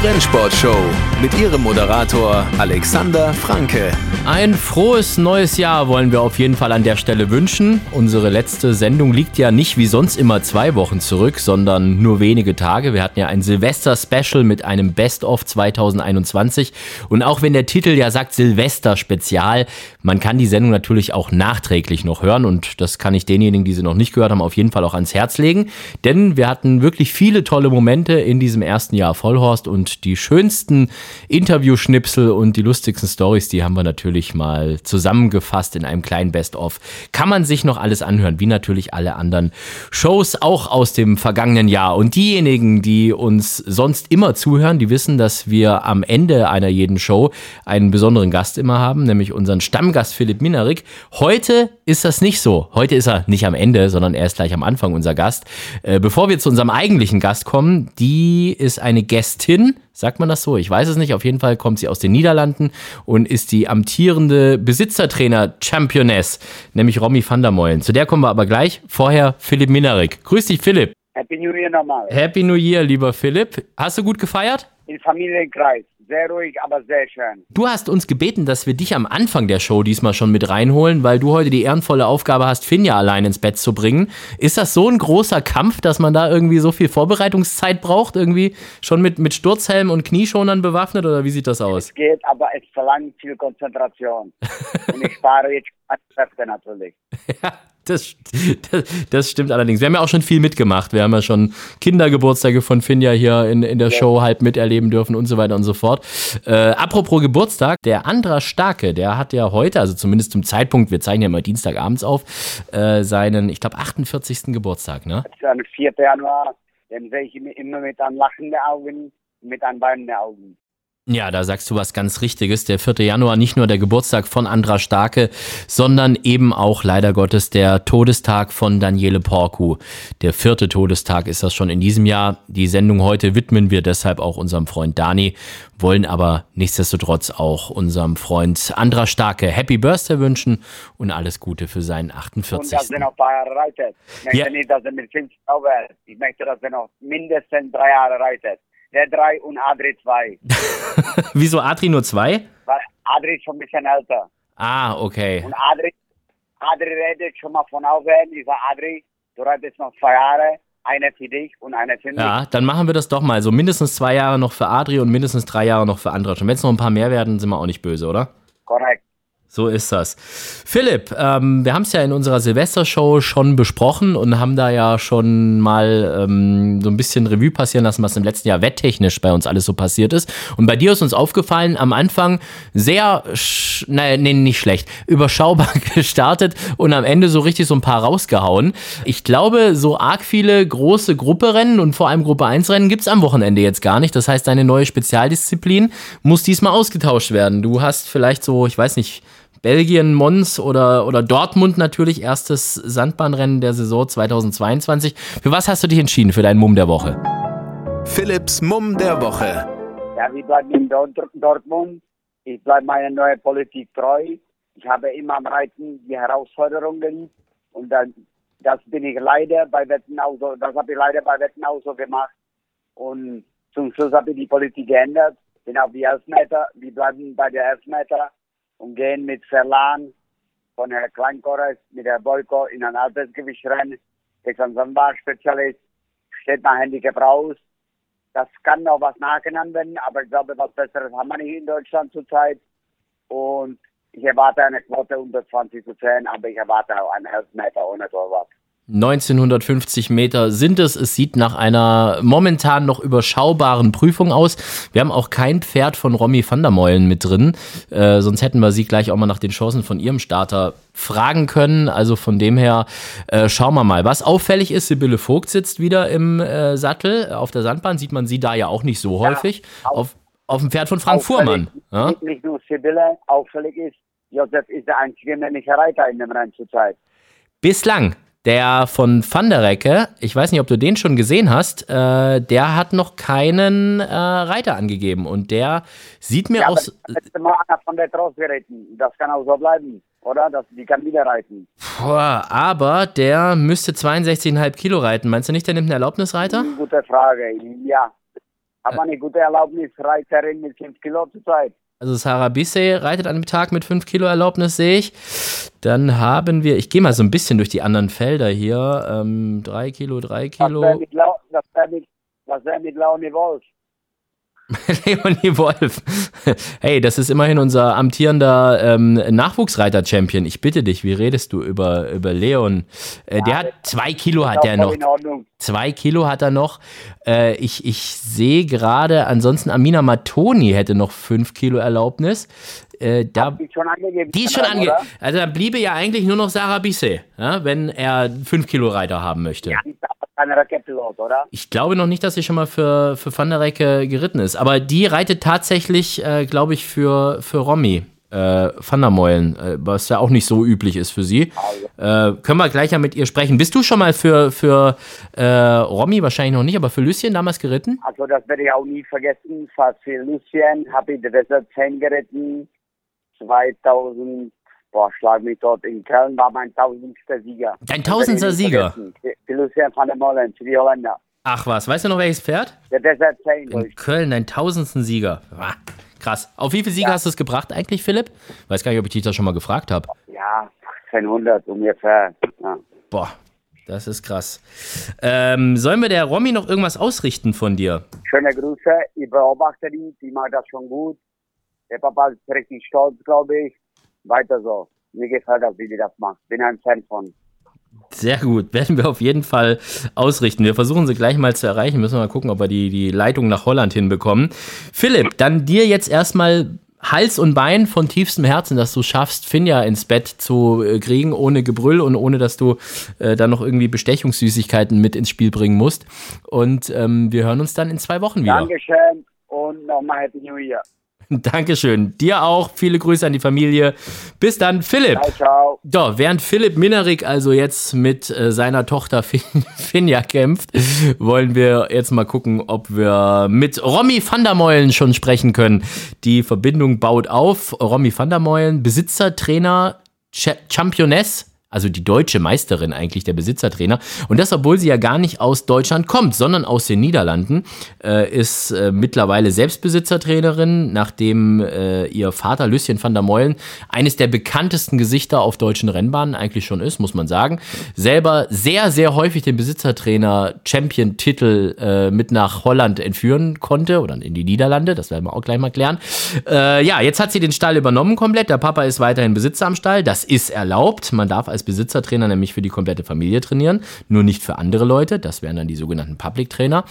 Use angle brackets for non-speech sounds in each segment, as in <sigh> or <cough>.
Die Rennsportshow mit ihrem Moderator Alexander Franke. Ein frohes neues Jahr wollen wir auf jeden Fall an der Stelle wünschen. Unsere letzte Sendung liegt ja nicht wie sonst immer zwei Wochen zurück, sondern nur wenige Tage. Wir hatten ja ein Silvester-Special mit einem Best-of 2021. Und auch wenn der Titel ja sagt Silvester-Spezial, man kann die Sendung natürlich auch nachträglich noch hören. Und das kann ich denjenigen, die sie noch nicht gehört haben, auf jeden Fall auch ans Herz legen. Denn wir hatten wirklich viele tolle Momente in diesem ersten Jahr Vollhorst und die schönsten Interviewschnipsel und die lustigsten Stories, die haben wir natürlich mal zusammengefasst in einem kleinen Best-of. Kann man sich noch alles anhören, wie natürlich alle anderen Shows auch aus dem vergangenen Jahr. Und diejenigen, die uns sonst immer zuhören, die wissen, dass wir am Ende einer jeden Show einen besonderen Gast immer haben, nämlich unseren Stammgast Philipp Minarik. Heute ist das nicht so. Heute ist er nicht am Ende, sondern er ist gleich am Anfang unser Gast. Äh, bevor wir zu unserem eigentlichen Gast kommen, die ist eine Gästin, sagt man das so? Ich weiß es nicht. Auf jeden Fall kommt sie aus den Niederlanden und ist die amtierende Besitzertrainer-Championess, nämlich Romy van der Meulen. Zu der kommen wir aber gleich. Vorher Philipp Minarik. Grüß dich, Philipp. Happy New Year nochmal. Happy New Year, lieber Philipp. Hast du gut gefeiert? Im Familienkreis. Sehr ruhig, aber sehr schön. Du hast uns gebeten, dass wir dich am Anfang der Show diesmal schon mit reinholen, weil du heute die ehrenvolle Aufgabe hast, Finja allein ins Bett zu bringen. Ist das so ein großer Kampf, dass man da irgendwie so viel Vorbereitungszeit braucht? Irgendwie schon mit, mit Sturzhelm und Knieschonern bewaffnet oder wie sieht das aus? Es geht, aber es verlangt viel Konzentration. <laughs> und ich spare jetzt Kräfte natürlich. Ja, das, das, das, stimmt allerdings. Wir haben ja auch schon viel mitgemacht. Wir haben ja schon Kindergeburtstage von Finja hier in, in der ja. Show halb miterleben dürfen und so weiter und so fort. Äh, apropos Geburtstag, der Andra Starke, der hat ja heute, also zumindest zum Zeitpunkt, wir zeichnen ja immer Dienstagabends auf, äh, seinen, ich glaube, 48. Geburtstag, ne? Das ist am 4. Januar, den sehe ich immer mit einem lachenden Augen, mit einem weinenden Augen. Ja, da sagst du was ganz Richtiges. Der 4. Januar nicht nur der Geburtstag von Andra Starke, sondern eben auch leider Gottes der Todestag von Daniele Porku. Der vierte Todestag ist das schon in diesem Jahr. Die Sendung heute widmen wir deshalb auch unserem Freund Dani, wollen aber nichtsdestotrotz auch unserem Freund Andra Starke Happy Birthday wünschen und alles Gute für seinen 48. Und dass er noch reitet. Ich möchte ja. nicht, dass er mit 50 aufhört. Ich möchte, dass er noch mindestens drei Jahre reitet der 3 und Adri 2. <laughs> Wieso Adri nur 2? Weil Adri ist schon ein bisschen älter. Ah, okay. Und Adri, Adri redet schon mal von aufhören. Ich sage, Adri, du reitest noch zwei Jahre. Eine für dich und eine für mich. Ja, dann machen wir das doch mal. So mindestens zwei Jahre noch für Adri und mindestens drei Jahre noch für andere. Wenn es noch ein paar mehr werden, sind wir auch nicht böse, oder? Korrekt. So ist das. Philipp, ähm, wir haben es ja in unserer Silvestershow schon besprochen und haben da ja schon mal ähm, so ein bisschen Revue passieren lassen, was im letzten Jahr wetttechnisch bei uns alles so passiert ist. Und bei dir ist uns aufgefallen, am Anfang sehr, nein, nee, nicht schlecht, überschaubar <laughs> gestartet und am Ende so richtig so ein paar rausgehauen. Ich glaube, so arg viele große Grupperennen und vor allem Gruppe 1 Rennen gibt es am Wochenende jetzt gar nicht. Das heißt, deine neue Spezialdisziplin muss diesmal ausgetauscht werden. Du hast vielleicht so, ich weiß nicht, Belgien, Mons oder, oder Dortmund natürlich, erstes Sandbahnrennen der Saison 2022. Für was hast du dich entschieden für deinen Mumm der Woche? Philipps Mumm der Woche. Ja, wir bleiben in Dortmund. Ich bleibe meiner neuen Politik treu. Ich habe immer am Reiten die Herausforderung geliebt. Und dann, das bin ich leider bei Wetten auch so, das habe ich leider bei Wetten auch so gemacht. Und zum Schluss habe ich die Politik geändert. Bin auf die Elfmeter. Wir bleiben bei der Elfmeter und gehen mit Verlan von Herrn Kleinkorres mit der Boyko in ein Altersgewichtrennen. Der ist ein Sonnenbahnspezialist, steht nach Handicap raus. Das kann noch was nachgenannt werden, aber ich glaube, was Besseres haben wir nicht in Deutschland zurzeit. Und ich erwarte eine Quote unter 20 zu 10, aber ich erwarte auch einen Elfmeter ohne Torwart. 1950 Meter sind es. Es sieht nach einer momentan noch überschaubaren Prüfung aus. Wir haben auch kein Pferd von Romy van der Meulen mit drin. Äh, sonst hätten wir sie gleich auch mal nach den Chancen von ihrem Starter fragen können. Also von dem her äh, schauen wir mal. Was auffällig ist, Sibylle Vogt sitzt wieder im äh, Sattel. Auf der Sandbahn sieht man sie da ja auch nicht so häufig. Ja, auf, auf dem Pferd von Frank Fuhrmann. Ja? Nicht nur Sibylle, auffällig ist, Josef ist der einzige männliche Reiter in dem Rennen zurzeit. Bislang. Der von Van der Recke, ich weiß nicht, ob du den schon gesehen hast, äh, der hat noch keinen äh, Reiter angegeben und der sieht mir ja, aus. Letzte Mal einer von der Trost geritten. Das kann auch so bleiben, oder? Das, die kann wieder reiten. Puh, aber der müsste 62,5 Kilo reiten. Meinst du nicht, der nimmt einen Erlaubnisreiter? Gute Frage, ja. habe eine gute Erlaubnis, Reiterin mit 5 Kilo zurzeit. Also Sarah Bissey reitet an einem Tag mit 5 Kilo Erlaubnis, sehe ich. Dann haben wir, ich gehe mal so ein bisschen durch die anderen Felder hier. 3 ähm, Kilo, 3 Kilo. Was wäre mit, wär mit Laune Wolf? <laughs> Leonie Wolf. Hey, das ist immerhin unser amtierender ähm, Nachwuchsreiter-Champion. Ich bitte dich, wie redest du über, über Leon? Äh, der hat zwei Kilo hat er noch. Zwei Kilo hat er noch. Äh, ich ich sehe gerade, ansonsten Amina Matoni hätte noch fünf Kilo Erlaubnis. Äh, da, die ist schon angegeben. Die ist schon angegeben. Also da bliebe ja eigentlich nur noch Sarah Bisset, ja, wenn er fünf Kilo Reiter haben möchte. Ja, Van der Recke Pilot, oder? Ich glaube noch nicht, dass sie schon mal für, für Van der Recke geritten ist. Aber die reitet tatsächlich, äh, glaube ich, für, für Romy. Äh, Van der Meulen, äh, was ja auch nicht so üblich ist für sie. Also. Äh, können wir gleich ja mit ihr sprechen. Bist du schon mal für, für äh, Romy, wahrscheinlich noch nicht, aber für Lucien damals geritten? Also das werde ich auch nie vergessen. Fast für Lucien habe ich Desert 10 geritten. 2000 boah, schlag mich dort in Köln, war mein tausendster Sieger. Dein tausendster Sieger? Die Lucien van der Molen, für die Holländer. Ach was, weißt du noch welches Pferd? Der Desert 10. In Köln, dein tausendsten Sieger. Ah, krass. Auf wie viele Siege ja. hast du es gebracht eigentlich, Philipp? Weiß gar nicht, ob ich dich das schon mal gefragt habe. Ja, 100 ungefähr. Ja. Boah, das ist krass. Ähm, sollen wir der Romy noch irgendwas ausrichten von dir? Schöne Grüße, ich beobachte die, die macht das schon gut. Der Papa ist richtig stolz, glaube ich weiter so. Mir gefällt das, wie die das macht. Bin ein Fan von. Sehr gut, werden wir auf jeden Fall ausrichten. Wir versuchen sie gleich mal zu erreichen. Müssen wir mal gucken, ob wir die, die Leitung nach Holland hinbekommen. Philipp, dann dir jetzt erstmal Hals und Bein von tiefstem Herzen, dass du schaffst, Finja ins Bett zu äh, kriegen, ohne Gebrüll und ohne, dass du äh, dann noch irgendwie Bestechungssüßigkeiten mit ins Spiel bringen musst. Und ähm, wir hören uns dann in zwei Wochen wieder. Dankeschön und nochmal Happy New Year. <laughs> Dankeschön. Dir auch. Viele Grüße an die Familie. Bis dann, Philipp. Ciao, ciao. So, während Philipp Minerik also jetzt mit äh, seiner Tochter fin <laughs> Finja kämpft, wollen wir jetzt mal gucken, ob wir mit Romy van der Meulen schon sprechen können. Die Verbindung baut auf. Romy van der Meulen, Besitzer, Trainer, Ch Championess also die deutsche Meisterin eigentlich, der Besitzertrainer. Und das, obwohl sie ja gar nicht aus Deutschland kommt, sondern aus den Niederlanden, äh, ist äh, mittlerweile Selbstbesitzertrainerin, nachdem äh, ihr Vater Lucien van der Meulen eines der bekanntesten Gesichter auf deutschen Rennbahnen eigentlich schon ist, muss man sagen. Selber sehr, sehr häufig den Besitzertrainer Champion-Titel äh, mit nach Holland entführen konnte oder in die Niederlande, das werden wir auch gleich mal klären. Äh, ja, jetzt hat sie den Stall übernommen komplett. Der Papa ist weiterhin Besitzer am Stall, das ist erlaubt. Man darf als als Besitzertrainer nämlich für die komplette Familie trainieren, nur nicht für andere Leute. Das wären dann die sogenannten Public Trainer.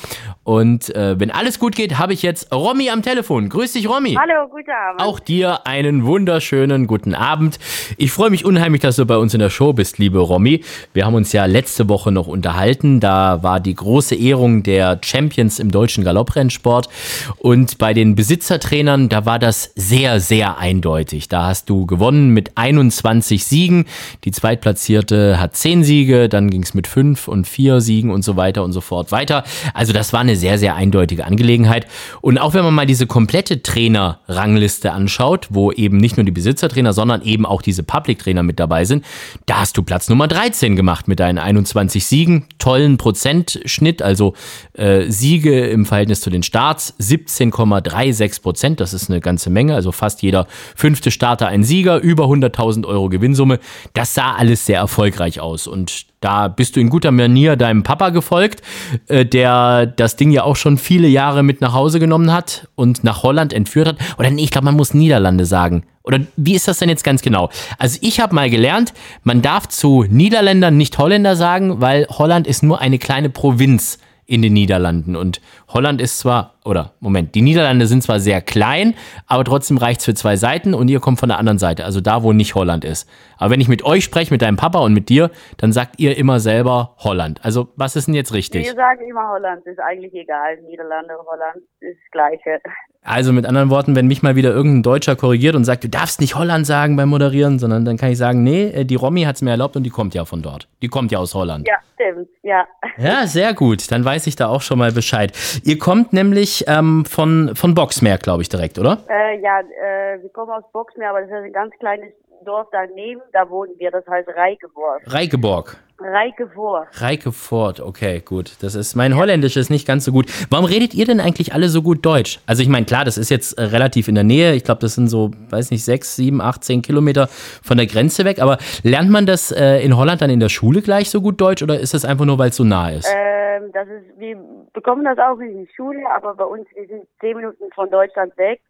Und äh, wenn alles gut geht, habe ich jetzt Romy am Telefon. Grüß dich, Romy. Hallo, guten Abend. Auch dir einen wunderschönen guten Abend. Ich freue mich unheimlich, dass du bei uns in der Show bist, liebe Romy. Wir haben uns ja letzte Woche noch unterhalten. Da war die große Ehrung der Champions im deutschen Galopprennsport. Und bei den Besitzertrainern, da war das sehr, sehr eindeutig. Da hast du gewonnen mit 21 Siegen. Die zweite Zweitplatzierte hat zehn Siege, dann ging es mit fünf und vier Siegen und so weiter und so fort weiter. Also das war eine sehr, sehr eindeutige Angelegenheit. Und auch wenn man mal diese komplette Trainer-Rangliste anschaut, wo eben nicht nur die Besitzertrainer, sondern eben auch diese Public-Trainer mit dabei sind, da hast du Platz Nummer 13 gemacht mit deinen 21 Siegen, tollen Prozentschnitt, also äh, Siege im Verhältnis zu den Starts, 17,36 Prozent, das ist eine ganze Menge, also fast jeder fünfte Starter ein Sieger, über 100.000 Euro Gewinnsumme. Das sah alles alles sehr erfolgreich aus. Und da bist du in guter Manier deinem Papa gefolgt, äh, der das Ding ja auch schon viele Jahre mit nach Hause genommen hat und nach Holland entführt hat. Oder nee, ich glaube, man muss Niederlande sagen. Oder wie ist das denn jetzt ganz genau? Also ich habe mal gelernt, man darf zu Niederländern nicht Holländer sagen, weil Holland ist nur eine kleine Provinz in den Niederlanden. Und Holland ist zwar, oder Moment, die Niederlande sind zwar sehr klein, aber trotzdem reicht es für zwei Seiten und ihr kommt von der anderen Seite, also da, wo nicht Holland ist. Aber wenn ich mit euch spreche, mit deinem Papa und mit dir, dann sagt ihr immer selber Holland. Also was ist denn jetzt richtig? Wir sagen immer Holland, ist eigentlich egal. Niederlande, Holland ist das Gleiche. Also mit anderen Worten, wenn mich mal wieder irgendein Deutscher korrigiert und sagt, du darfst nicht Holland sagen beim Moderieren, sondern dann kann ich sagen, nee, äh, die Romy hat es mir erlaubt und die kommt ja von dort. Die kommt ja aus Holland. Ja, stimmt, ja. Ja, sehr gut. Dann weiß ich da auch schon mal Bescheid. Ihr kommt nämlich ähm, von, von Boxmeer, glaube ich, direkt, oder? Äh, ja, äh, wir kommen aus Boxmeer, aber das ist ein ganz kleines Dorf daneben, da wohnen wir, das heißt Reikeborg. Reikeborg. Reikevorg. Reikefort, okay, gut. Das ist mein Holländisch ist nicht ganz so gut. Warum redet ihr denn eigentlich alle so gut Deutsch? Also ich meine, klar, das ist jetzt äh, relativ in der Nähe. Ich glaube, das sind so, weiß nicht, sechs, sieben, acht, zehn Kilometer von der Grenze weg. Aber lernt man das äh, in Holland dann in der Schule gleich so gut Deutsch oder ist das einfach nur, weil es so nah ist? Ähm, das ist, wir bekommen das auch in die Schule, aber bei uns, wir sind zehn Minuten von Deutschland weg.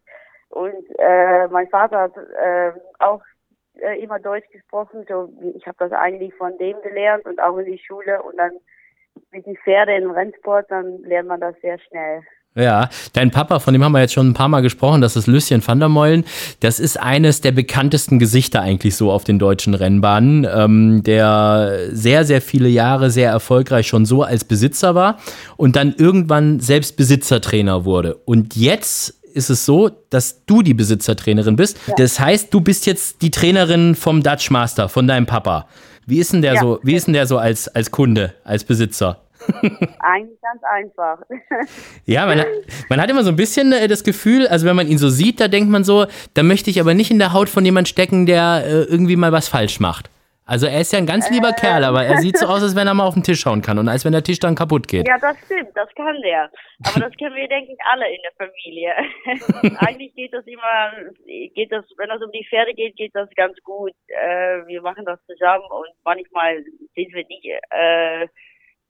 Und äh, mein Vater hat äh, auch äh, immer Deutsch gesprochen. So, ich habe das eigentlich von dem gelernt und auch in die Schule. Und dann mit den Pferde im Rennsport, dann lernt man das sehr schnell. Ja, dein Papa, von dem haben wir jetzt schon ein paar Mal gesprochen, das ist Lucien van der Meulen. Das ist eines der bekanntesten Gesichter eigentlich so auf den deutschen Rennbahnen, ähm, der sehr, sehr viele Jahre sehr erfolgreich schon so als Besitzer war und dann irgendwann selbst Besitzertrainer wurde. Und jetzt ist es so, dass du die Besitzertrainerin bist. Ja. Das heißt, du bist jetzt die Trainerin vom Dutch Master, von deinem Papa. Wie ist denn der ja. so, wie ist denn der so als, als Kunde, als Besitzer? <laughs> Eigentlich ganz einfach. <laughs> ja, man, man hat immer so ein bisschen äh, das Gefühl, also wenn man ihn so sieht, da denkt man so, da möchte ich aber nicht in der Haut von jemand stecken, der äh, irgendwie mal was falsch macht. Also er ist ja ein ganz lieber ähm. Kerl, aber er sieht so aus, als wenn er mal auf den Tisch schauen kann und als wenn der Tisch dann kaputt geht. Ja, das stimmt, das kann der. Aber das kennen wir, denke ich, alle in der Familie. <laughs> Eigentlich geht das immer, geht das, wenn es um die Pferde geht, geht das ganz gut. Äh, wir machen das zusammen und manchmal sind wir nicht äh,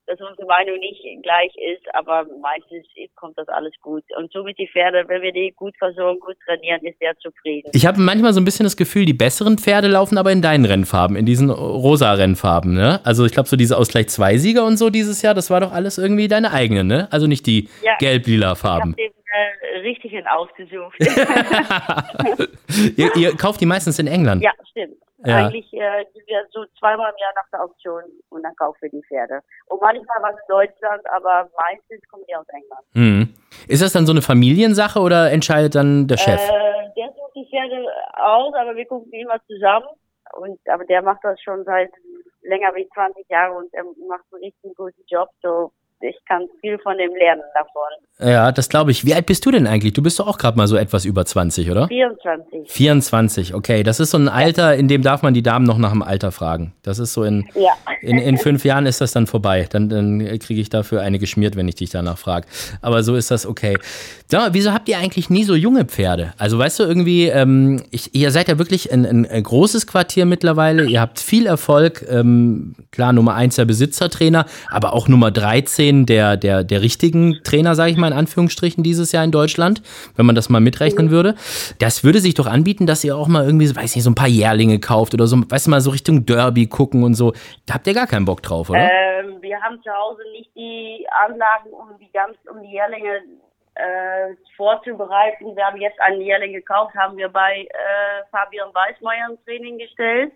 dass unsere Meinung nicht gleich ist, aber meistens kommt das alles gut. Und so mit die Pferde, wenn wir die gut versorgen, gut trainieren, ist er zufrieden. Ich habe manchmal so ein bisschen das Gefühl, die besseren Pferde laufen aber in deinen Rennfarben, in diesen rosa Rennfarben, ne? Also ich glaube, so diese Ausgleich 2-Sieger und so dieses Jahr, das war doch alles irgendwie deine eigene, ne? Also nicht die ja. gelb-lila Farben. Ich äh, richtigen ausgesucht. <laughs> <laughs> ihr, ihr kauft die meistens in England? Ja, stimmt. Ja. Eigentlich äh, wir so zweimal im Jahr nach der Auktion und dann kaufen wir die Pferde. Und manchmal was in Deutschland, aber meistens kommen die aus England. Mhm. Ist das dann so eine Familiensache oder entscheidet dann der Chef? Äh, der sucht die Pferde aus, aber wir gucken immer zusammen. Und, aber der macht das schon seit länger wie 20 Jahren und er macht einen richtig guten Job. So ich kann viel von dem lernen davon. Ja, das glaube ich. Wie alt bist du denn eigentlich? Du bist doch auch gerade mal so etwas über 20, oder? 24. 24, okay. Das ist so ein Alter, in dem darf man die Damen noch nach dem Alter fragen. Das ist so in, ja. in, in fünf Jahren ist das dann vorbei. Dann, dann kriege ich dafür eine geschmiert, wenn ich dich danach frage. Aber so ist das okay. Sag mal, wieso habt ihr eigentlich nie so junge Pferde? Also weißt du, irgendwie, ähm, ich, ihr seid ja wirklich ein, ein, ein, großes Quartier mittlerweile. Ihr habt viel Erfolg. Ähm, klar, Nummer eins der Besitzertrainer, aber auch Nummer 13 10 der, der, der richtigen Trainer, sage ich mal in Anführungsstrichen, dieses Jahr in Deutschland, wenn man das mal mitrechnen würde. Das würde sich doch anbieten, dass ihr auch mal irgendwie, weiß nicht, so ein paar Jährlinge kauft oder so, weißt du mal, so Richtung Derby gucken und so. Da habt ihr gar keinen Bock drauf, oder? Ähm, wir haben zu Hause nicht die Anlagen, um die ganz, um die Jährlinge äh, vorzubereiten. Wir haben jetzt einen Jährling gekauft, haben wir bei äh, Fabian Weißmeier im Training gestellt.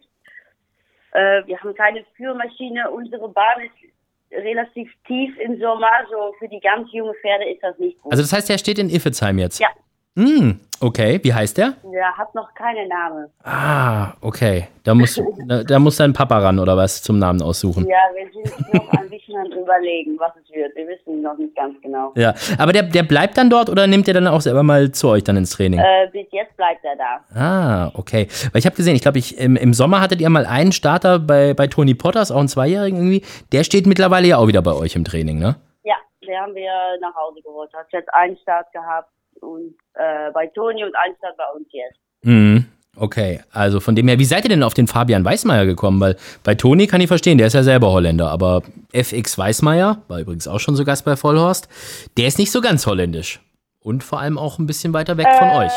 Äh, wir haben keine Führmaschine. Unsere Bahn ist relativ tief im Sommer, so für die ganz jungen Pferde ist das nicht gut. Also das heißt, er steht in Iffezheim jetzt? Ja. Hm, okay. Wie heißt der? Der hat noch keinen Namen. Ah, okay. Da muss, da, da, muss dein Papa ran oder was zum Namen aussuchen. Ja, wir sind noch ein bisschen am überlegen, was es wird. Wir wissen noch nicht ganz genau. Ja, aber der, der bleibt dann dort oder nimmt er dann auch selber mal zu euch dann ins Training? Äh, bis jetzt bleibt er da. Ah, okay. Weil ich habe gesehen, ich glaube, ich, im, im Sommer hattet ihr mal einen Starter bei, bei Tony Potters, auch einen Zweijährigen irgendwie. Der steht mittlerweile ja auch wieder bei euch im Training, ne? Ja, den haben wir nach Hause geholt. Hat jetzt einen Start gehabt und äh, bei Toni und Einstein bei uns jetzt. Mhm. Okay, also von dem her, wie seid ihr denn auf den Fabian Weißmeier gekommen? Weil bei Toni kann ich verstehen, der ist ja selber Holländer, aber FX Weißmeier, war übrigens auch schon so Gast bei Vollhorst, der ist nicht so ganz holländisch. Und vor allem auch ein bisschen weiter weg von äh, euch.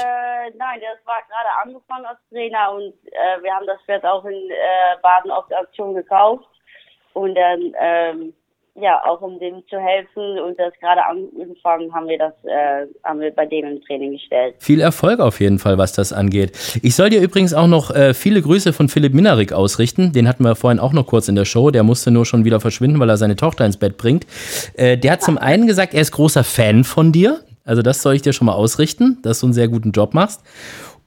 Nein, der war gerade angefangen als Trainer und äh, wir haben das Pferd auch in äh, Baden auf der Aktion gekauft. Und dann ähm, ja, auch um dem zu helfen und das gerade angefangen haben wir das, äh, haben wir bei dem im Training gestellt. Viel Erfolg auf jeden Fall, was das angeht. Ich soll dir übrigens auch noch äh, viele Grüße von Philipp Minarik ausrichten. Den hatten wir vorhin auch noch kurz in der Show. Der musste nur schon wieder verschwinden, weil er seine Tochter ins Bett bringt. Äh, der hat zum einen gesagt, er ist großer Fan von dir. Also das soll ich dir schon mal ausrichten, dass du einen sehr guten Job machst.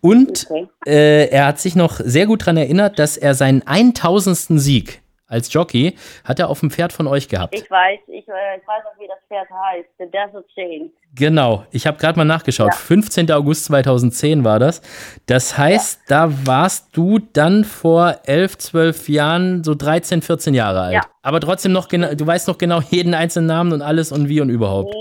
Und okay. äh, er hat sich noch sehr gut daran erinnert, dass er seinen 1000. Sieg als Jockey, hat er auf dem Pferd von euch gehabt. Ich weiß, ich, äh, ich weiß auch, wie das Pferd heißt. The Desert Chain. Genau, ich habe gerade mal nachgeschaut. Ja. 15. August 2010 war das. Das heißt, da warst du dann vor 11, 12 Jahren so 13, 14 Jahre alt. Ja. Aber trotzdem noch genau, du weißt noch genau jeden einzelnen Namen und alles und wie und überhaupt.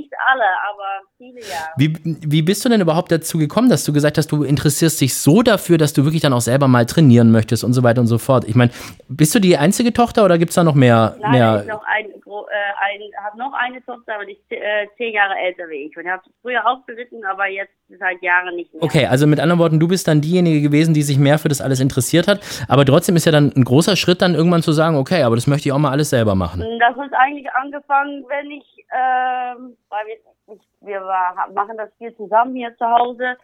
Nicht alle, aber viele Jahre. Wie, wie bist du denn überhaupt dazu gekommen, dass du gesagt hast, du interessierst dich so dafür, dass du wirklich dann auch selber mal trainieren möchtest und so weiter und so fort? Ich meine, bist du die einzige Tochter oder gibt es da noch mehr? Nein, mehr? ich noch ein, äh, habe noch eine Tochter, aber die ist äh, zehn Jahre älter wie ich. Und ich habe früher auch geritten, aber jetzt seit Jahren nicht mehr. Okay, also mit anderen Worten, du bist dann diejenige gewesen, die sich mehr für das alles interessiert hat. Aber trotzdem ist ja dann ein großer Schritt, dann irgendwann zu sagen, okay, aber das möchte ich auch mal alles selber machen. Das ist eigentlich angefangen, wenn ich, ähm, weil wir, wir war, machen das viel zusammen hier zu Hause.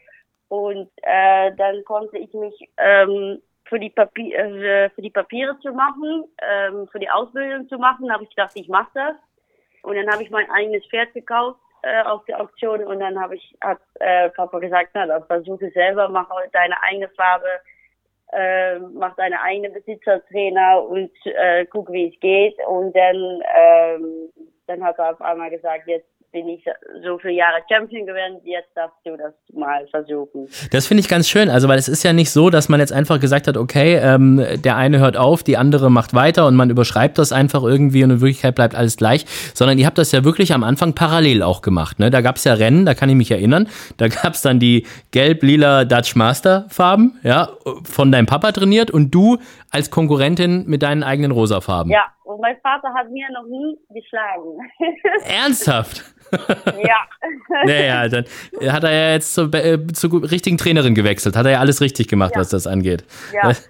Und äh, dann konnte ich mich ähm, für die Papier, äh, für die Papiere zu machen, ähm, für die Ausbildung zu machen, habe ich gedacht, ich mache das. Und dann habe ich mein eigenes Pferd gekauft äh, auf der Auktion. Und dann habe ich hat äh, Papa gesagt, na dann versuche selber, mach deine eigene Farbe, äh, mach deine eigene Besitzertrainer und äh, guck, wie es geht. Und dann, ähm, dann hat er auf einmal gesagt, jetzt bin ich so viele Jahre Champion geworden, jetzt darfst du das mal versuchen. Das finde ich ganz schön, also weil es ist ja nicht so, dass man jetzt einfach gesagt hat, okay, ähm, der eine hört auf, die andere macht weiter und man überschreibt das einfach irgendwie und in Wirklichkeit bleibt alles gleich, sondern ihr habt das ja wirklich am Anfang parallel auch gemacht. Ne? Da gab es ja Rennen, da kann ich mich erinnern, da gab es dann die gelb-lila Dutch Master Farben, ja, von deinem Papa trainiert und du als Konkurrentin mit deinen eigenen rosa Farben. Ja, und mein Vater hat mir noch nie geschlagen. <laughs> Ernsthaft? Ja. <laughs> Naja, dann hat er ja jetzt zur, äh, zur richtigen Trainerin gewechselt. Hat er ja alles richtig gemacht, Ja. was das angeht. Ja. <laughs>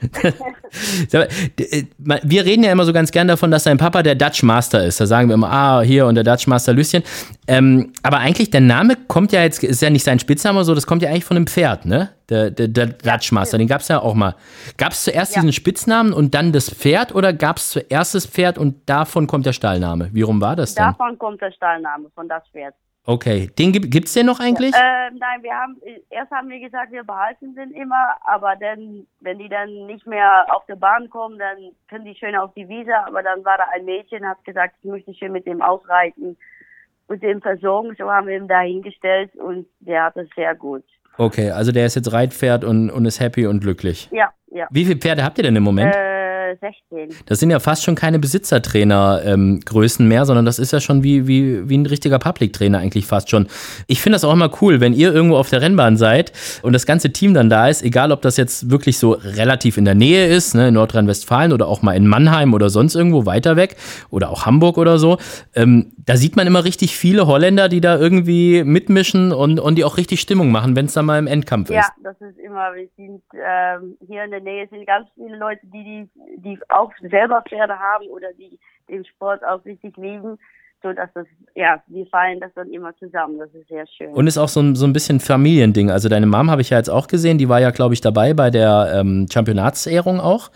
Äh, Wir reden ja immer so ganz gern davon, dass dein Papa der Dutch Master ist. Da sagen wir immer, ah, hier und der Dutch Master Lüsschen. Ähm, aber eigentlich, der Name kommt ja jetzt, ist ja nicht sein Spitzname oder so, das kommt ja eigentlich von einem Pferd, ne? Der, der, der Dutch Master, den gab es ja auch mal. Gab es zuerst diesen Spitznamen und dann das Pferd oder gab es zuerst das Pferd und davon kommt der Stallname? Wie rum war das denn? Davon kommt der Stallname von das Pferd. Okay, den gibt gibt's den noch eigentlich? Ähm, nein, wir haben erst haben wir gesagt, wir behalten den immer, aber dann, wenn die dann nicht mehr auf der Bahn kommen, dann können die schön auf die Wiese. Aber dann war da ein Mädchen, hat gesagt, ich möchte schön mit dem ausreiten und den versorgen. So haben wir ihn da hingestellt und der hat es sehr gut. Okay, also der ist jetzt Reitpferd und, und ist happy und glücklich. Ja, ja. Wie viele Pferde habt ihr denn im Moment? Äh, 16. Das sind ja fast schon keine Besitzertrainer-Größen mehr, sondern das ist ja schon wie, wie, wie ein richtiger Public-Trainer eigentlich fast schon. Ich finde das auch immer cool, wenn ihr irgendwo auf der Rennbahn seid und das ganze Team dann da ist, egal ob das jetzt wirklich so relativ in der Nähe ist, ne, in Nordrhein-Westfalen oder auch mal in Mannheim oder sonst irgendwo weiter weg oder auch Hamburg oder so. Ähm, da sieht man immer richtig viele Holländer, die da irgendwie mitmischen und, und die auch richtig Stimmung machen, wenn es dann mal im Endkampf Ja, ist. das ist immer, wir sind ähm, hier in der Nähe sind ganz viele Leute, die, die, die auch selber Pferde haben oder die den Sport auch richtig lieben, so dass das, ja, wir feiern das dann immer zusammen. Das ist sehr schön. Und ist auch so ein, so ein bisschen Familiending. Also deine Mom habe ich ja jetzt auch gesehen, die war ja, glaube ich, dabei bei der ähm, Championatsehrung auch.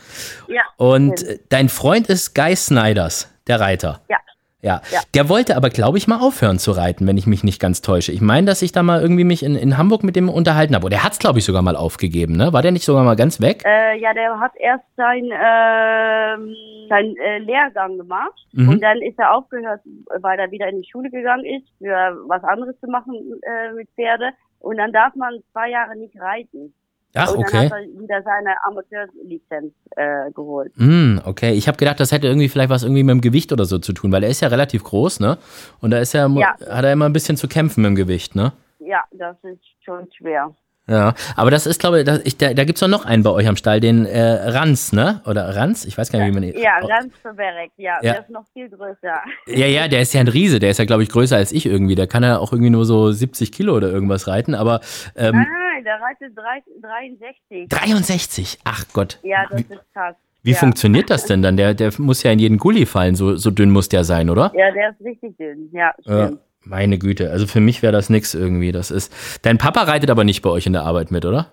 ja, Und stimmt. dein Freund ist Guy Snyders, der Reiter. ja. Ja. Ja. Der wollte aber, glaube ich, mal aufhören zu reiten, wenn ich mich nicht ganz täusche. Ich meine, dass ich da mal irgendwie mich in, in Hamburg mit dem unterhalten habe. Und der hat es, glaube ich, sogar mal aufgegeben, ne? War der nicht sogar mal ganz weg? Äh, ja, der hat erst sein, ähm, sein äh, Lehrgang gemacht Mhm. und dann ist er aufgehört, weil er wieder in die Schule gegangen ist, für was anderes zu machen äh, mit Pferde. Und dann darf man zwei Jahre nicht reiten. Ach, und dann okay. hat er wieder seine Amateurlizenz äh, geholt. Mm, okay. Ich habe gedacht, das hätte irgendwie vielleicht was irgendwie mit dem Gewicht oder so zu tun, weil er ist ja relativ groß, ne? Und da ist ja, Ja. hat er immer ein bisschen zu kämpfen mit dem Gewicht, ne? Ja, das ist schon schwer. Ja, aber das ist, glaube ich, da, da gibt's doch noch einen bei euch am Stall, den äh, Ranz, ne? Oder Ranz? Ich weiß gar nicht, wie man ihn. Ja, ganz Berek, ja, Ja. der ist noch viel größer. Ja, ja, der ist ja ein Riese, der ist ja, glaube ich, größer als ich irgendwie. Der kann ja auch irgendwie nur so 70 Kilo oder irgendwas reiten, aber ähm, Nein, der reitet drei- 63. 63, ach Gott. Ja, das ist krass. wie ja. funktioniert das denn dann? Der, der muss ja in jeden Gully fallen, so, so dünn muss der sein, oder? Ja, der ist richtig dünn. Ja, stimmt. meine Güte, also für mich wäre das nix irgendwie. Das ist. Dein Papa reitet aber nicht bei euch in der Arbeit mit, oder?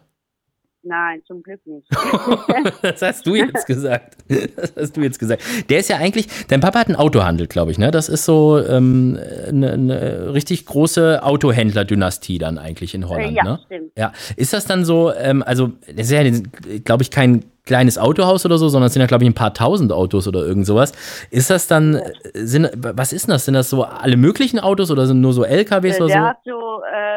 Nein, zum Glück nicht. <laughs> das hast du jetzt gesagt. Das hast du jetzt gesagt. Der ist ja eigentlich, dein Papa hat einen Autohandel, glaube ich, ne? Das ist so ähm, eine, eine richtig große Autohändler-Dynastie dann eigentlich in Holland, ja, ne? stimmt. Ja. Ist das dann so, ähm, also, das ist ja, glaube ich, kein kleines Autohaus oder so, sondern es sind ja, glaube ich, ein paar tausend Autos oder irgend sowas. Ist das dann, sind, was ist denn das? Sind das so alle möglichen Autos oder sind nur so LKWs Äh, oder der so? hat so äh,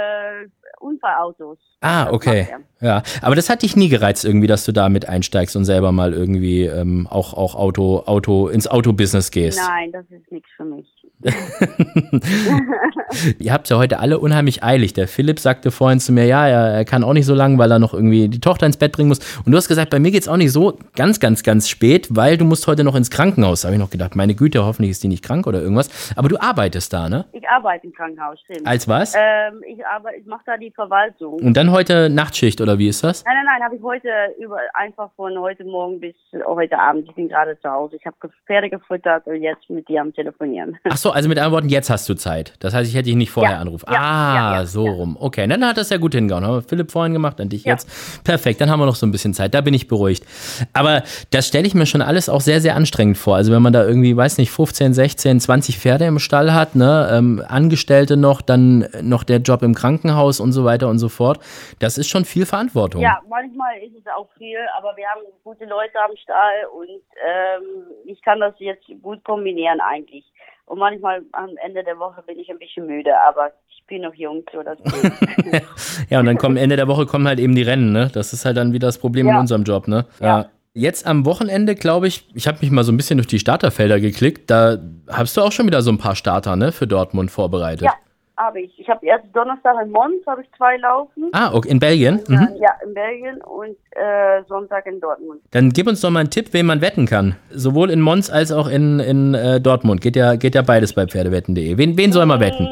Unfallautos. Ah, Das okay. Ja, aber das hat dich nie gereizt irgendwie, dass du da mit einsteigst und selber mal irgendwie ähm, auch, auch Auto, Auto, ins Autobusiness gehst. Nein, das ist nichts für mich. <laughs> Ihr habt ja heute alle unheimlich eilig. Der Philipp sagte vorhin zu mir, ja, er, er kann auch nicht so lang, weil er noch irgendwie die Tochter ins Bett bringen muss. Und du hast gesagt, bei mir geht's auch nicht so ganz, ganz, ganz spät, weil du musst heute noch ins Krankenhaus. Da habe ich noch gedacht, meine Güte, hoffentlich ist die nicht krank oder irgendwas. Aber du arbeitest da, ne? Ich arbeite im Krankenhaus, stimmt. Als was? ähm, ich arbeite, ich mache da die Verwaltung. Und dann heute Nachtschicht oder wie ist das? Nein, nein, nein, habe ich heute über einfach von heute Morgen bis heute Abend. Ich bin gerade zu Hause. Ich habe Pferde gefüttert und jetzt mit dir am Telefonieren. Ach so, also mit anderen Worten, jetzt hast du Zeit. Das heißt, ich hätte dich nicht vorher Ja, anrufen. ja, ah, ja, so rum. Okay, dann hat das ja gut hingehauen. Haben wir Philipp vorhin gemacht, dann dich jetzt. Perfekt, dann haben wir noch so ein bisschen Zeit. Da bin ich beruhigt. Aber das stelle ich mir schon alles auch sehr, sehr anstrengend vor. Also wenn man da irgendwie, weiß nicht, 15, 16, 20 Pferde im Stall hat, ne, ähm, Angestellte noch, dann noch der Job im Krankenhaus und so weiter und so fort. Das ist schon viel Verantwortung. Ja, manchmal ist es auch viel, aber wir haben gute Leute am Stall und ähm, ich kann das jetzt gut kombinieren eigentlich. Und manchmal am Ende der Woche bin ich ein bisschen müde, aber ich bin noch jung, so das. <laughs> Ja, und dann kommen Ende der Woche kommen halt eben die Rennen, ne? Das ist halt dann wieder das Problem in Ja. unserem Job, ne? Ja. Jetzt am Wochenende, glaube ich, ich habe mich mal so ein bisschen durch die Starterfelder geklickt. Da hast du auch schon wieder so ein paar Starter, ne, für Dortmund vorbereitet. ja, habe ich. Ich habe erst Donnerstag in Mons habe ich zwei laufen. Ah, okay, in Belgien. Mhm. Ja, in Belgien und äh, Sonntag in Dortmund. Dann gib uns doch mal einen Tipp, wen man wetten kann. Sowohl in Mons als auch in, in äh, Dortmund. Geht ja, geht ja beides bei Pferdewetten.de. Wen, wen soll man wetten?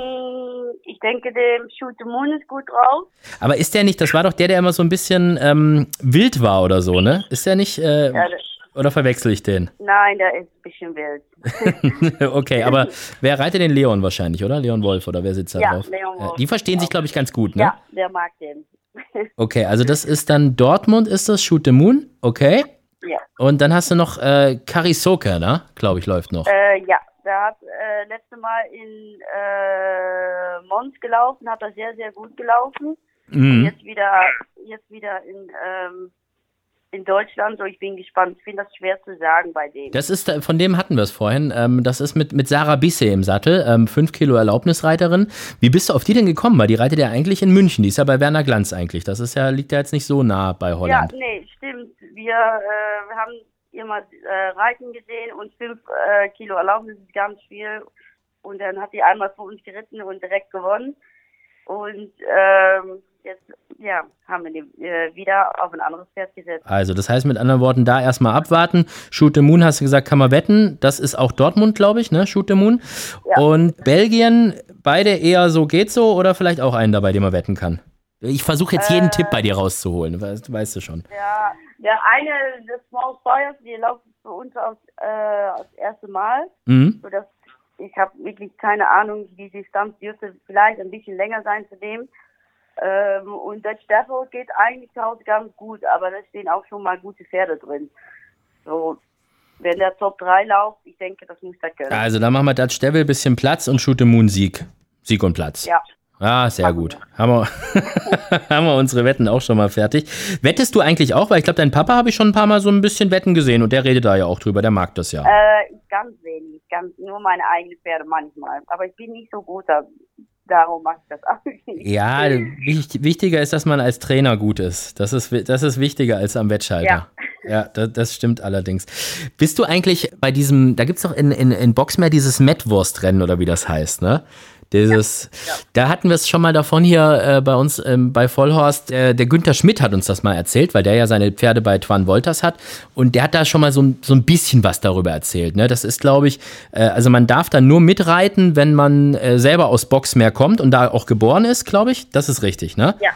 Ich denke, der Shoot the Moon ist gut drauf. Aber ist der nicht, das war doch der, der immer so ein bisschen ähm, wild war oder so, ne? Ist der nicht, äh, Ja, der, oder verwechsel ich den? nein, der ist ein bisschen wild. <laughs> okay, aber wer reitet den Leon wahrscheinlich, oder? Leon Wolf, oder wer sitzt da Ja, drauf? Leon Wolf. die verstehen sich, glaube ich, ganz gut, ne? Ja, der mag den. <laughs> Okay, also das ist dann Dortmund, ist das Shoot the Moon, okay. Ja. Und dann hast du noch äh, Karisoka, ne? Glaube ich, läuft noch. Äh, ja, der hat äh, letzte Mal in äh, Mons gelaufen, hat er sehr, sehr gut gelaufen. Mhm. Jetzt wieder, jetzt wieder in, ähm, in Deutschland. So, ich bin gespannt. Ich finde das schwer zu sagen bei dem. Das ist, äh, von dem hatten wir es vorhin. Ähm, das ist mit, mit Sarah Bisse im Sattel, ähm, 5 Kilo Erlaubnisreiterin. Wie bist du auf die denn gekommen? Weil die reitet ja eigentlich in München. Die ist ja bei Werner Glanz eigentlich. Das ist ja, liegt ja jetzt nicht so nah bei ja, Holland. nee, stimmt. Wir, äh, wir haben immer äh, Reiten gesehen und fünf äh, Kilo Erlaubnis ist ganz viel. Und dann hat die einmal für uns geritten und direkt gewonnen. Und ähm, jetzt ja, haben wir die äh, wieder auf ein anderes Pferd gesetzt. Also, das heißt mit anderen Worten, da erstmal abwarten. Shoot the Moon hast du gesagt, kann man wetten. Das ist auch Dortmund, glaube ich, ne? Shoot the Moon. Ja. Und Belgien, beide eher so geht so oder vielleicht auch einen dabei, den man wetten kann? Ich versuche jetzt jeden Äh. Tipp bei dir rauszuholen, weißt, weißt du schon. Ja, der eine, das Small Fires, die läuft für uns aus, äh, das erste Mal. Mhm. sodass ich habe wirklich keine Ahnung, die Distanz dürfte vielleicht ein bisschen länger sein zu dem. Ähm, und der Staffel geht eigentlich Hause ganz gut, aber da stehen auch schon mal gute Pferde drin. So, wenn der Top 3 läuft, ich denke, das muss er können. Also, dann machen wir Dutch Devil, bisschen Platz und Shoot the Moon Sieg. Sieg und Platz. Ja. Ah, sehr gut. Haben wir, <laughs> haben wir unsere Wetten auch schon mal fertig. Wettest du eigentlich auch? Weil ich glaube, dein Papa habe ich schon ein paar Mal so ein bisschen Wetten gesehen und der redet da ja auch drüber, der mag das ja. Äh, ganz wenig, ganz, nur meine eigenen Pferde manchmal. Aber ich bin nicht so gut da, darum mache ich das auch nicht. Ja, wichtig, wichtiger ist, dass man als Trainer gut ist. Das ist, das ist wichtiger als am Wettschalter. Ja, das, das stimmt allerdings. Bist du eigentlich bei diesem, da gibt's doch in, in, in Boxmeer dieses Mettwurstrennen oder wie das heißt, ne? Dieses, da hatten wir es schon mal davon hier äh, bei uns ähm, bei Vollhorst. Äh, der Günther Schmidt hat uns das mal erzählt, weil der ja seine Pferde bei Twan Wolters hat. Und der hat da schon mal so, ein- so ein bisschen was darüber erzählt. Ne? Das ist, glaube ich, äh, also man darf da nur mitreiten, wenn man äh, selber aus Boxmeer kommt und da auch geboren ist, glaube ich. Das ist richtig, ne? Ja,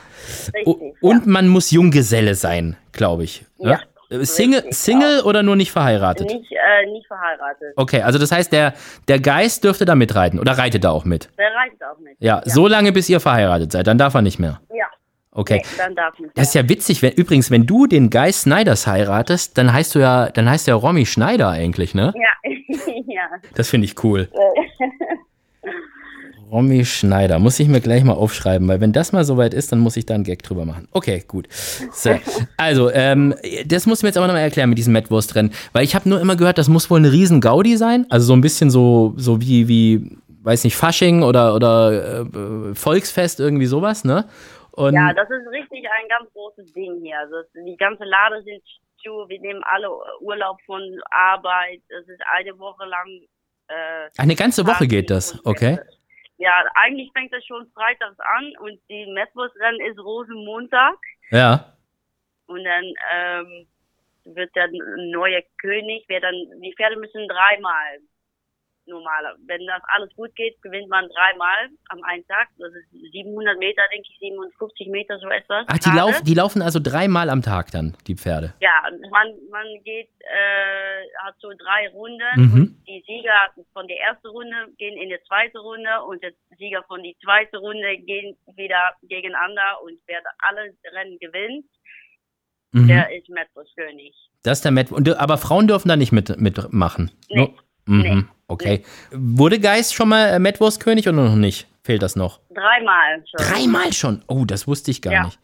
richtig. Und man muss Junggeselle sein, glaube ich. Ne? Ja, Single, richtig, Single oder nur nicht verheiratet? nicht, äh, nicht verheiratet. Okay, also das heißt, der, der Geist dürfte da mitreiten oder reitet da auch mit? Der reicht auch nicht. Ja, so lange, bis ihr verheiratet seid, dann darf er nicht mehr. Ja, Okay. nee, dann darf nicht. Das ist ja witzig, wenn, übrigens, wenn du den Geist Snyders heiratest, dann heißt du ja, dann heißt der Romy Schneider eigentlich, ne? ja, <laughs> ja. Das finde ich cool. <laughs> Romy Schneider. Muss ich mir gleich mal aufschreiben, weil wenn das mal soweit ist, dann muss ich da einen Gag drüber machen. Okay, gut. So, also, ähm, das muss mir jetzt aber nochmal erklären mit diesem Mettwurstrennen, weil ich habe nur immer gehört, das muss wohl eine riesen Gaudi sein. Also so ein bisschen so, so wie, wie, weiß nicht, Fasching oder, oder äh, Volksfest, irgendwie sowas, ne? Und Ja, das ist richtig ein ganz großes Ding hier. Also die ganze Lade sind zu, wir nehmen alle Urlaub von Arbeit. Es ist eine Woche lang. Äh, eine ganze Woche geht das, okay? Ja, eigentlich fängt das schon freitags an und die Mettwurstrennen ist Rosenmontag Ja. und dann ähm, wird der neue König, wer dann, die Pferde müssen dreimal normaler. Wenn das alles gut geht, gewinnt man dreimal am einen Tag. Das ist 700 Meter, denke ich, 57 Meter, so etwas. Ach, die, lauf, die laufen also dreimal am Tag dann, die Pferde. Ja, man, man geht, äh, hat so drei Runden Mhm. und die Sieger von der ersten Runde gehen in die zweite Runde und der Sieger von die zweite Runde gehen wieder gegeneinander und wer alle Rennen gewinnt, Mhm. der ist Metzgerskönig. Das ist der Met und, aber Frauen dürfen da nicht mit, mitmachen. Nee. Mhm. Nee. Okay. Wurde Geist schon mal äh, Metwurstkönig oder noch nicht? Fehlt das noch? Dreimal schon. Dreimal schon. Oh, das wusste ich gar Ja. nicht.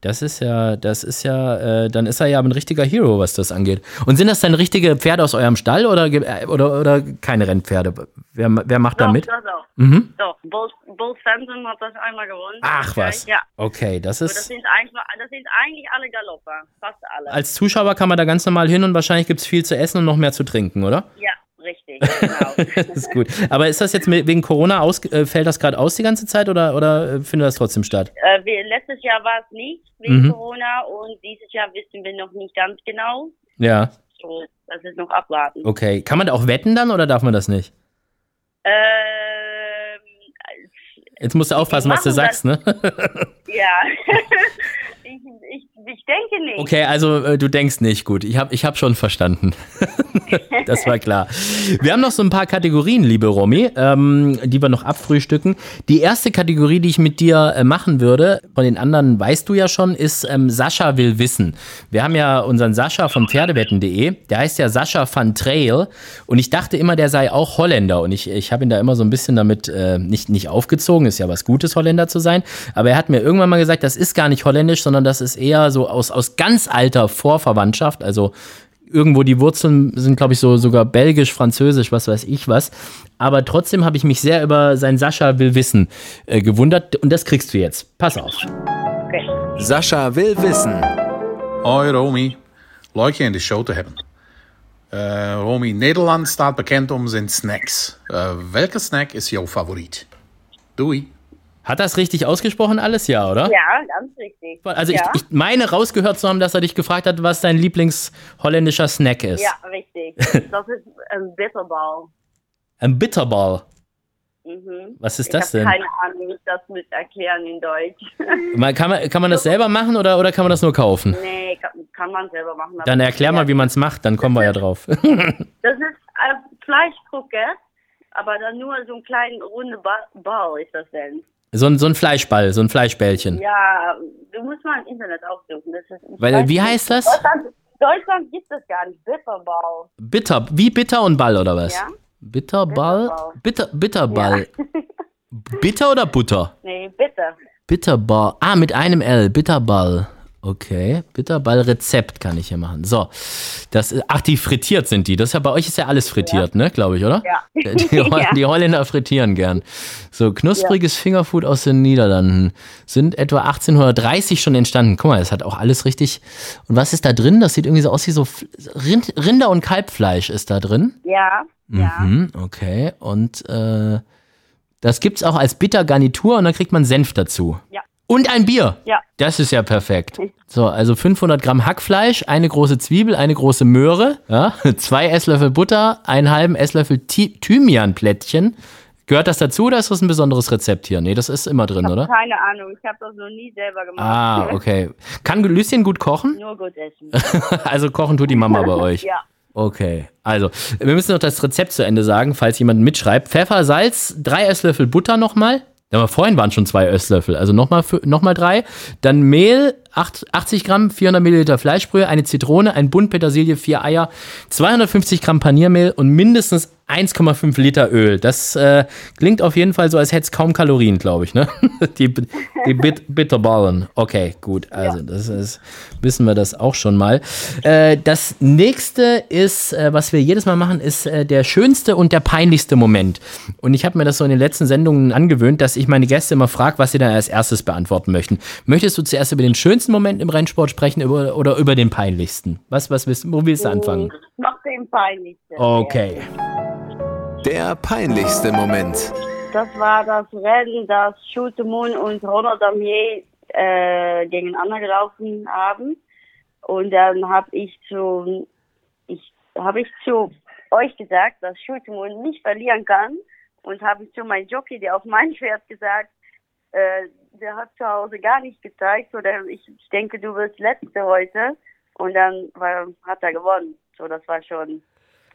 Das ist ja, das ist ja, äh, dann ist er ja ein richtiger Hero, was das angeht. Und sind das dann richtige Pferde aus eurem Stall oder, äh, oder, oder keine Rennpferde? Wer, wer macht da Doch, mit? doch, doch. Mhm. Doch, Bull, Bull Phantom hat das einmal gewonnen. Ach was. Ja, Okay, das aber das ist. sind, eigentlich, das sind eigentlich alle Galopper. Fast alle. Als Zuschauer kann man da ganz normal hin und wahrscheinlich gibt es viel zu essen und noch mehr zu trinken, oder? ja, richtig, genau. <laughs> Das ist gut. Aber ist das jetzt wegen Corona aus, äh, fällt das gerade aus die ganze Zeit oder, oder äh, findet das trotzdem statt? Äh, wir, letztes Jahr war es nicht wegen Mhm. Corona und dieses Jahr wissen wir noch nicht ganz genau. Ja, So, das ist noch abwarten. okay. Kann man da auch wetten dann oder darf man das nicht? Ähm, Jetzt musst du aufpassen, was du sagst, ne? <laughs> ja, <laughs> ich, ich, ich denke nicht. Okay, also äh, du denkst nicht gut. Ich habe ich hab schon verstanden. <laughs> das war klar. Wir haben noch so ein paar Kategorien, liebe Romy, ähm, die wir noch abfrühstücken. Die erste Kategorie, die ich mit dir äh, machen würde, von den anderen weißt du ja schon, ist ähm, Sascha will wissen. Wir haben ja unseren Sascha von Pferdewetten.de, der heißt ja Sascha van Trail und ich dachte immer, der sei auch Holländer und ich, ich habe ihn da immer so ein bisschen damit äh, nicht, nicht aufgezogen, ist ja was Gutes, Holländer zu sein, aber er hat mir irgendwann mal gesagt, das ist gar nicht holländisch, sondern das ist eher so aus, aus ganz alter Vorverwandtschaft, also irgendwo die Wurzeln sind, glaube ich, so sogar belgisch, französisch, was weiß ich was. Aber trotzdem habe ich mich sehr über sein Sascha will wissen äh, gewundert und das kriegst du jetzt. Pass auf. Okay. Sascha will wissen. Hoi Romy, leuk je in de show te hebben. Eh, Romy, Nederland staat bekend om zijn snacks. Eh, welke snack is jouw favoriet? Doei. Hat das richtig ausgesprochen alles? Ja, oder? Ja, ganz richtig. Also ja. ich, ich meine rausgehört zu haben, dass er dich gefragt hat, was dein Lieblingsholländischer Snack ist. ja, richtig. <laughs> Das ist ein Bitterball. Ein Bitterball. Mhm. Was ist ich das habe denn? keine Ahnung, wie ich das mit erklären in Deutsch. <laughs> Mal- Kann man, kann man das selber machen oder, oder kann man das nur kaufen? nee, kann, kann man selber machen. Dann erklär mal, wie man es macht, dann kommen wir ja drauf. <laughs> Das ist äh, Fleischkrucke, aber dann nur so ein kleinen runder ba Ball ist das denn. So ein, so ein Fleischball, so ein Fleischbällchen. Ja, du musst mal im Internet aufsuchen. Das ist Weil, wie heißt das? Deutschland, Deutschland gibt es gar nicht. Bitterball. Bitter, wie Bitter und Ball oder was? Ja? Bitterball? Bitter, Bitterball. <laughs> Bitter oder Butter? Nee, bitte. Bitterball. Ah, mit einem L. Bitterball. Okay. Bitterball-Rezept kann ich hier machen. So. Das ist, ach, die frittiert sind die. Das ist ja bei euch ist ja alles frittiert, ne? Glaube ich, oder? Ja. <laughs> Die, <laughs> Ja. die Holländer frittieren gern. So, knuspriges Fingerfood aus den Niederlanden. Sind etwa 1830 schon entstanden. Guck mal, das hat auch alles richtig. Und was ist da drin? Das sieht irgendwie so aus wie so Rind, Rinder- und Kalbfleisch ist da drin. Ja, ja. Mhm, okay. Und äh, das gibt's auch als Bittergarnitur und dann kriegt man Senf dazu. Ja. Und ein Bier. Ja. Das ist ja perfekt. So, also 500 Gramm Hackfleisch, eine große Zwiebel, eine große Möhre, ja, <laughs> zwei Esslöffel Butter, einen halben Esslöffel Thi- Thymianplättchen. Gehört das dazu oder ist das ein besonderes Rezept hier? Nee, das ist immer drin, oder? Keine Ahnung, ich habe das noch nie selber gemacht. Ah, <laughs> okay. Kann Lucien gut kochen? Nur gut essen. <laughs> Also kochen tut die Mama bei euch. ja. Okay, also wir müssen noch das Rezept zu Ende sagen, falls jemand mitschreibt. Pfeffer, Salz, drei Esslöffel Butter nochmal. Ja, aber vorhin waren schon zwei Esslöffel, also nochmal noch mal drei. Dann Mehl, acht- 80 Gramm, 400 Milliliter Fleischbrühe, eine Zitrone, ein Bund Petersilie, vier Eier, 250 Gramm Paniermehl und mindestens 1,5 Liter Öl. Das äh, klingt auf jeden Fall so, als hätte es kaum Kalorien, glaube ich. Ne? Die, <laughs> die Bit Bitterballen. Okay, gut. Also, ja. das ist, wissen wir das auch schon mal. Äh, das nächste ist, äh, was wir jedes Mal machen, ist äh, der schönste und der peinlichste Moment. Und ich habe mir das so in den letzten Sendungen angewöhnt, dass ich meine Gäste immer frage, was sie dann als erstes beantworten möchten. Möchtest du zuerst über den schönsten Moment im Rennsport sprechen über, oder über den peinlichsten? Was, was willst, wo willst du anfangen? Mach den peinlichsten. Okay. Der peinlichste Moment. Das war das Rennen, das Schutemun und Ronald Damier äh, gegeneinander gelaufen haben. Und dann habe ich zu, ich habe ich zu euch gesagt, dass Schutemun nicht verlieren kann. Und habe ich zu meinem Jockey, der auf mein Pferd gesagt, äh, der hat zu Hause gar nicht gezeigt. Oder ich, ich denke, du wirst Letzte heute. Und dann war, hat er gewonnen. So, das war schon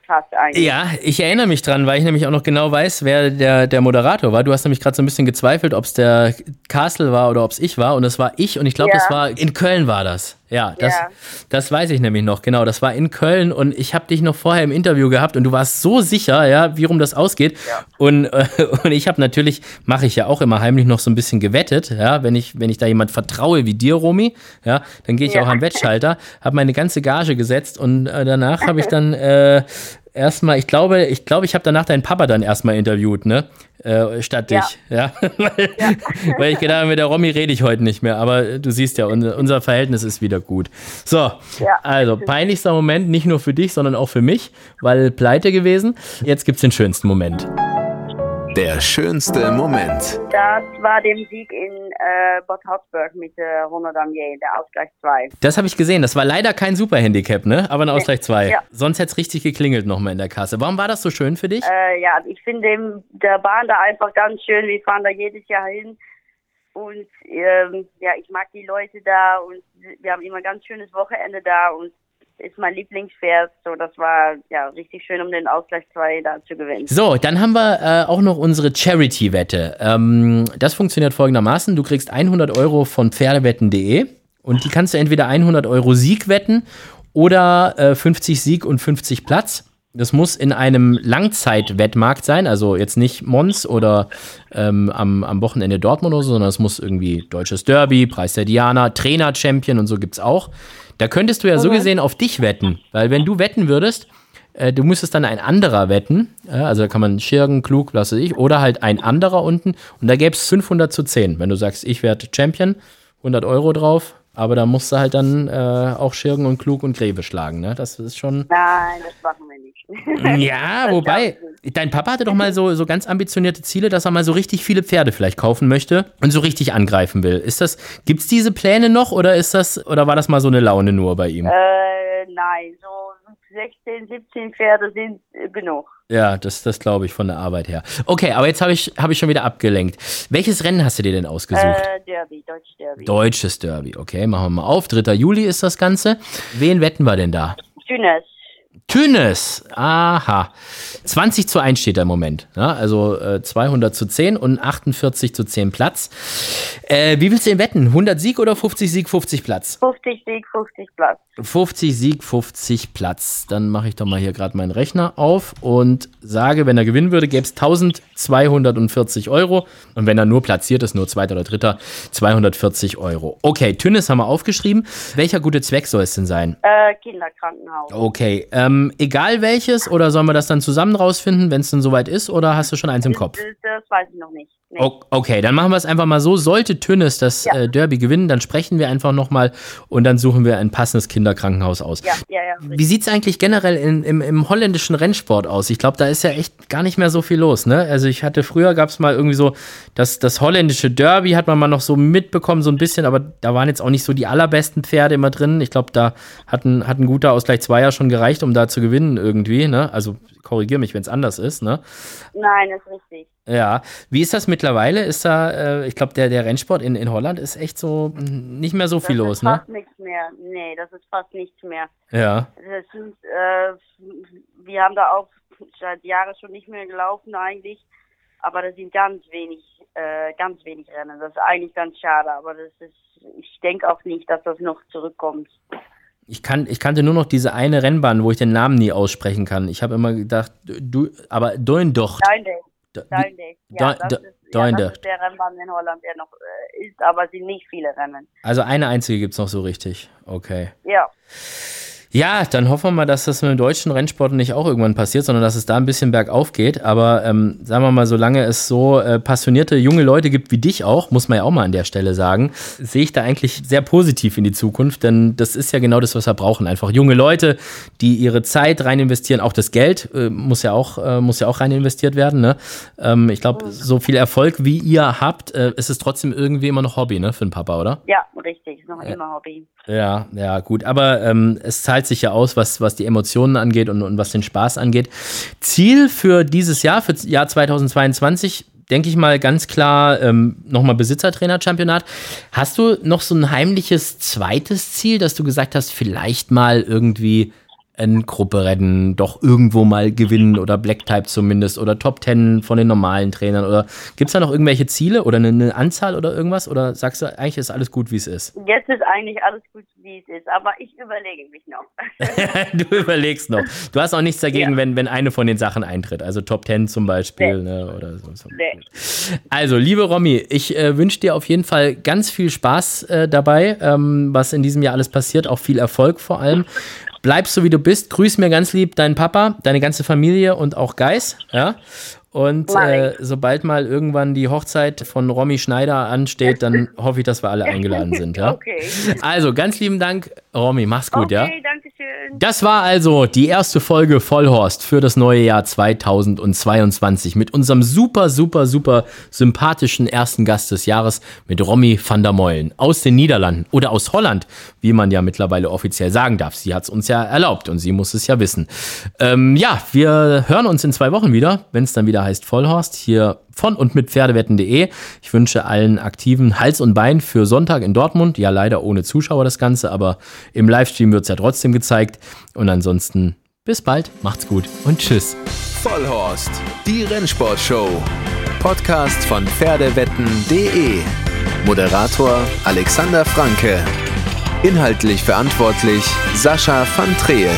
hast eigentlich. Ja, ich erinnere mich dran, weil ich nämlich auch noch genau weiß, wer der, der Moderator war. Du hast nämlich gerade so ein bisschen gezweifelt, ob es der Castle war oder ob es ich war. Und es war ich und ich glaube, ja. das war in Köln war das. Ja, das, ja. das weiß ich nämlich noch, genau. Das war in Köln und ich habe dich noch vorher im Interview gehabt und du warst so sicher, ja, wie rum das ausgeht. Ja. Und, äh, <laughs> und ich habe natürlich, mache ich ja auch immer heimlich noch so ein bisschen gewettet, ja, wenn ich, wenn ich da jemand vertraue wie dir, Romy, ja, dann gehe ich ja. auch an Wettschalter, habe meine ganze Gage gesetzt und äh, danach habe ich <laughs> dann äh, erstmal, ich glaube, ich glaube, ich habe danach deinen Papa dann erstmal interviewt, ne? Äh, statt ja. dich, ja. <laughs> weil, ja. <laughs> weil ich gedacht habe, mit der Romy rede ich heute nicht mehr, aber du siehst ja, unser, unser Verhältnis ist wieder gut. So, ja. also peinlichster Moment, nicht nur für dich, sondern auch für mich, weil pleite gewesen. Jetzt gibt es den schönsten Moment. Der schönste Moment. Das war der Sieg in äh, Bad Hausberg mit äh, Ronald Damier, der Ausgleich 2. Das habe ich gesehen. Das war leider kein Superhandicap, ne? Aber ein Ausgleich 2. Ja. Sonst hätte es richtig geklingelt nochmal in der Kasse. Warum war das so schön für dich? Äh, ja, ich finde der Bahn da einfach ganz schön. Wir fahren da jedes Jahr hin. Und ähm, ja, ich mag die Leute da und wir haben immer ein ganz schönes Wochenende da und ist mein Lieblingspferd. So, das war ja richtig schön, um den Ausgleich 2 da zu gewinnen. So, dann haben wir äh, auch noch unsere Charity-Wette. Ähm, das funktioniert folgendermaßen: Du kriegst 100 Euro von Pferdewetten.de und die kannst du entweder 100 Euro Sieg wetten oder äh, 50 Sieg und 50 Platz. Das muss in einem Langzeitwettmarkt sein, also jetzt nicht Mons oder ähm, am, am Wochenende Dortmund oder so, sondern es muss irgendwie Deutsches Derby, Preis der Diana, Trainer-Champion und so gibt es auch. Da könntest du ja so gesehen auf dich wetten, weil wenn du wetten würdest, äh, du müsstest dann ein anderer wetten, äh, also da kann man Schirgen, Klug, was weiß ich, oder halt ein anderer unten. Und da gäbe es 500 zu 10. Wenn du sagst, ich werde Champion, 100 Euro drauf, aber da musst du halt dann äh, auch Schirgen und Klug und Greve schlagen, ne? Das ist schon. Nein, das machen wir nicht. <laughs> ja, wobei, dein Papa hatte doch mal so, so ganz ambitionierte Ziele, dass er mal so richtig viele Pferde vielleicht kaufen möchte und so richtig angreifen will. Ist das, gibt's diese Pläne noch oder ist das, oder war das mal so eine Laune nur bei ihm? Äh, nein, so 16, 17 Pferde sind äh, genug. Ja, das, das glaube ich von der Arbeit her. Okay, aber jetzt habe ich, hab ich schon wieder abgelenkt. Welches Rennen hast du dir denn ausgesucht? Äh, Derby, Deutsches Derby. Deutsches Derby, okay, machen wir mal auf. 3. Juli ist das Ganze. Wen wetten wir denn da? Tünes. Tünes, aha. 20 zu 1 steht da im Moment. Ja, also äh, 200 zu 10 und 48 zu 10 Platz. Äh, wie willst du denn wetten? 100 Sieg oder 50 Sieg, 50 Platz? 50 Sieg, 50 Platz. 50 Sieg, 50 Platz. Dann mache ich doch mal hier gerade meinen Rechner auf und sage, wenn er gewinnen würde, gäbe es 1240 Euro. Und wenn er nur platziert ist, nur zweiter oder dritter, 240 Euro. Okay, Tünnes haben wir aufgeschrieben. Welcher gute Zweck soll es denn sein? Äh, Kinderkrankenhaus. Okay, ähm, egal welches oder sollen wir das dann zusammen rausfinden, wenn es dann soweit ist oder hast du schon eins im Kopf? Das, das weiß ich noch nicht. Nee. Okay, dann machen wir es einfach mal so. Sollte Tünnes das ja. äh, Derby gewinnen, dann sprechen wir einfach nochmal und dann suchen wir ein passendes Kinderkrankenhaus aus. Ja, ja, ja. Wie sieht es eigentlich generell in, im, im holländischen Rennsport aus? Ich glaube, da ist ja echt gar nicht mehr so viel los. Ne? Also ich hatte früher gab es mal irgendwie so das, das holländische Derby hat man mal noch so mitbekommen, so ein bisschen, aber da waren jetzt auch nicht so die allerbesten Pferde immer drin. Ich glaube, da hat ein, hat ein guter Ausgleich Zweier schon gereicht, um da zu gewinnen irgendwie. Ne? Also korrigiere mich, wenn es anders ist. Ne? Nein, ist richtig. Ja, wie ist das mittlerweile? Ist da, äh, ich glaube, der, der Rennsport in, in Holland ist echt so nicht mehr so viel das los, ne? Fast nichts mehr. Nee, das ist fast nichts mehr. Ja. Sind, äh, wir haben da auch seit Jahren schon nicht mehr gelaufen eigentlich, aber das sind ganz wenig, äh, ganz wenig Rennen. Das ist eigentlich ganz schade, aber das ist, ich denke auch nicht, dass das noch zurückkommt. Ich, kan, ich kannte nur noch diese eine Rennbahn, wo ich den Namen nie aussprechen kann. Ich habe immer gedacht, du, aber Doindocht. Duindijk. Duindijk. Ja, das ist, ja, das ist der Rennbahn in Holland, der noch äh, ist, aber sind nicht viele Rennen. Also eine einzige gibt es noch so richtig. Okay. Ja. Ja, dann hoffen wir mal, dass das mit dem deutschen Rennsport nicht auch irgendwann passiert, sondern dass es da ein bisschen bergauf geht. Aber ähm, sagen wir mal, solange es so äh, passionierte junge Leute gibt wie dich auch, muss man ja auch mal an der Stelle sagen, sehe ich da eigentlich sehr positiv in die Zukunft, denn das ist ja genau das, was wir brauchen. Einfach junge Leute, die ihre Zeit rein investieren, auch das Geld äh, muss ja auch äh, muss ja auch rein investiert werden. Ne? Ähm, ich glaube, so viel Erfolg wie ihr habt, äh, ist es trotzdem irgendwie immer noch Hobby, ne, für den Papa, oder? Ja, richtig. Ist noch immer Hobby. Ja, ja, gut. Aber ähm, es zahlt sich ja aus, was, was die Emotionen angeht und, und was den Spaß angeht. Ziel für dieses Jahr, für Jahr 2022, denke ich mal ganz klar, ähm, nochmal Besitzertrainer-Championat. Hast du noch so ein heimliches zweites Ziel, dass du gesagt hast, vielleicht mal irgendwie ein Grupperennen doch irgendwo mal gewinnen oder Black Type zumindest oder Top Ten von den normalen Trainern oder gibt es da noch irgendwelche Ziele oder eine, eine Anzahl oder irgendwas oder sagst du eigentlich ist alles gut wie es ist? Jetzt ist eigentlich alles gut, wie es ist, aber ich überlege mich noch. <laughs> du überlegst noch. Du hast auch nichts dagegen, Ja. wenn, wenn eine von den Sachen eintritt. Also Top Ten zum Beispiel. Nee. Ne, oder so. so. Nee. Also, liebe Romy, ich äh, wünsche dir auf jeden Fall ganz viel Spaß äh, dabei, ähm, was in diesem Jahr alles passiert. Auch viel Erfolg vor allem. Bleib so, wie du bist. Grüß mir ganz lieb deinen Papa, deine ganze Familie und auch Geis. Ja? Und äh, sobald mal irgendwann die Hochzeit von Romy Schneider ansteht, dann hoffe ich, dass wir alle <laughs> eingeladen sind. Ja? Okay. Also, ganz lieben Dank, Romy. Mach's gut, okay, ja? danke. Das war also die erste Folge Vollhorst für das neue Jahr 2022 mit unserem super, super, super sympathischen ersten Gast des Jahres mit Romy van der Meulen aus den Niederlanden oder aus Holland, wie man ja mittlerweile offiziell sagen darf. Sie hat es uns ja erlaubt und sie muss es ja wissen. Ähm, ja, wir hören uns in zwei Wochen wieder, wenn es dann wieder heißt Vollhorst hier von und mit Pferdewetten.de. Ich wünsche allen Aktiven Hals und Bein für Sonntag in Dortmund. Ja, leider ohne Zuschauer das Ganze, aber im Livestream wird es ja trotzdem gezeigt. Und ansonsten bis bald, macht's gut und tschüss. Vollhorst, die Rennsportshow. Podcast von Pferdewetten.de. Moderator Alexander Franke. Inhaltlich verantwortlich Sascha van Treel.